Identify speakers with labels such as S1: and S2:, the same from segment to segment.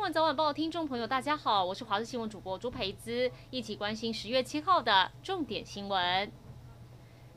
S1: 晚报听众朋友，大家好，我是华视新闻主播朱培姿，一起关心十月七号的重点新闻。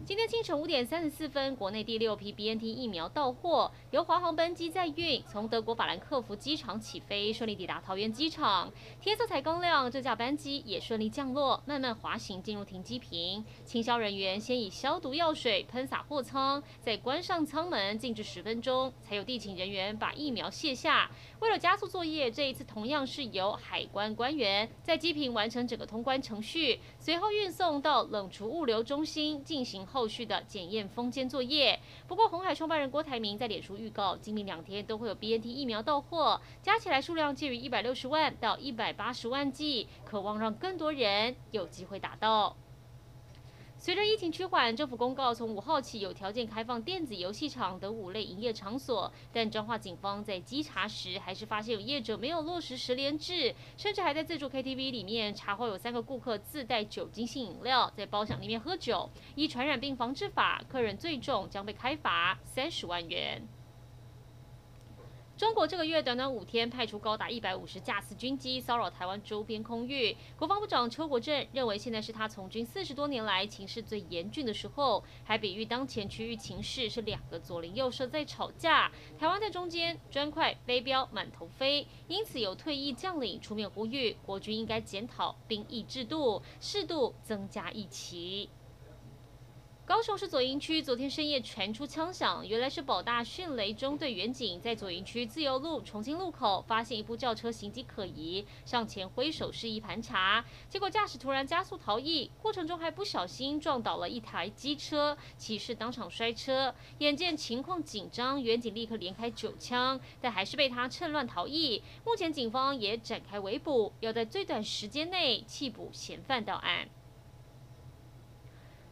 S1: 今天清晨五点三十四分，国内第六批 BNT 疫苗到货，由华航班机载运，从德国法兰克福机场起飞，顺利抵达桃园机场。天色才刚亮，这架班机也顺利降落，慢慢滑行进入停机坪。清消人员先以消毒药水喷洒货舱，再关上舱门，静置十分钟，才有地勤人员把疫苗卸下。为了加速作业，这一次同样是由海关官员在机坪完成整个通关程序，随后运送到冷储物流中心进行。后续的检验封签作业。不过，红海创办人郭台铭在脸书预告，今明两天都会有 BNT 疫苗到货，加起来数量介于一百六十万到一百八十万剂，渴望让更多人有机会打到。随着疫情趋缓，政府公告从五号起有条件开放电子游戏场等五类营业场所，但彰化警方在稽查时还是发现有业者没有落实十连制，甚至还在自助 KTV 里面查获有三个顾客自带酒精性饮料在包厢里面喝酒，依传染病防治法，客人最重将被开罚三十万元。中国这个月短短五天派出高达一百五十架次军机骚扰台湾周边空域。国防部长邱国正认为，现在是他从军四十多年来情势最严峻的时候，还比喻当前区域情势是两个左邻右舍在吵架，台湾在中间，砖块飞镖满头飞。因此，有退役将领出面呼吁，国军应该检讨兵役制度，适度增加役期。高雄市左营区昨天深夜传出枪响，原来是保大迅雷中队员警在左营区自由路重庆路口发现一部轿车行迹可疑，上前挥手示意盘查，结果驾驶突然加速逃逸，过程中还不小心撞倒了一台机车，骑士当场摔车。眼见情况紧张，员警立刻连开九枪，但还是被他趁乱逃逸。目前警方也展开围捕，要在最短时间内缉捕嫌犯到案。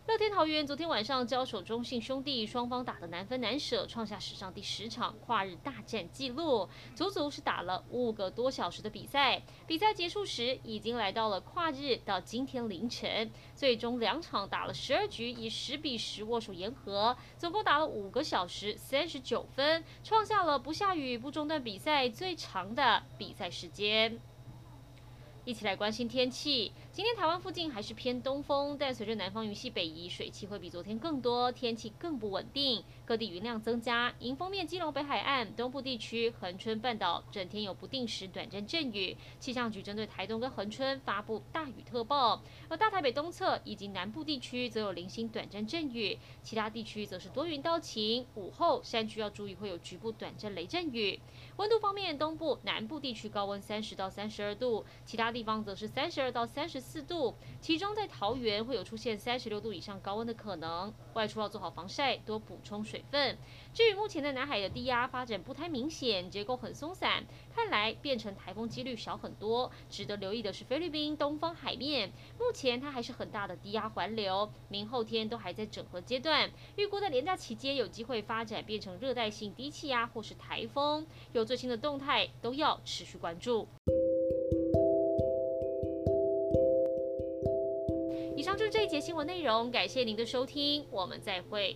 S1: 乐天桃园昨天晚上交手中信兄弟，双方打得难分难舍，创下史上第十场跨日大战纪录，足足是打了五个多小时的比赛。比赛结束时，已经来到了跨日到今天凌晨，最终两场打了十二局，以十比十握手言和，总共打了五个小时三十九分，创下了不下雨不中断比赛最长的比赛时间。一起来关心天气。今天台湾附近还是偏东风，但随着南方云系北移，水汽会比昨天更多，天气更不稳定。各地云量增加，迎风面基隆北海岸、东部地区、恒春半岛整天有不定时短暂阵雨。气象局针对台东跟恒春发布大雨特报，而大台北东侧以及南部地区则有零星短暂阵雨，其他地区则是多云到晴。午后山区要注意会有局部短暂雷阵雨。温度方面，东部、南部地区高温三十到三十二度，其他地方则是三十二到三十四度，其中在桃园会有出现三十六度以上高温的可能。外出要做好防晒，多补充水分。至于目前的南海的低压发展不太明显，结构很松散，看来变成台风几率小很多。值得留意的是菲律宾东方海面，目前它还是很大的低压环流，明后天都还在整合阶段，预估在连假期间有机会发展变成热带性低气压或是台风。有最新的动态都要持续关注。新闻内容，感谢您的收听，我们再会。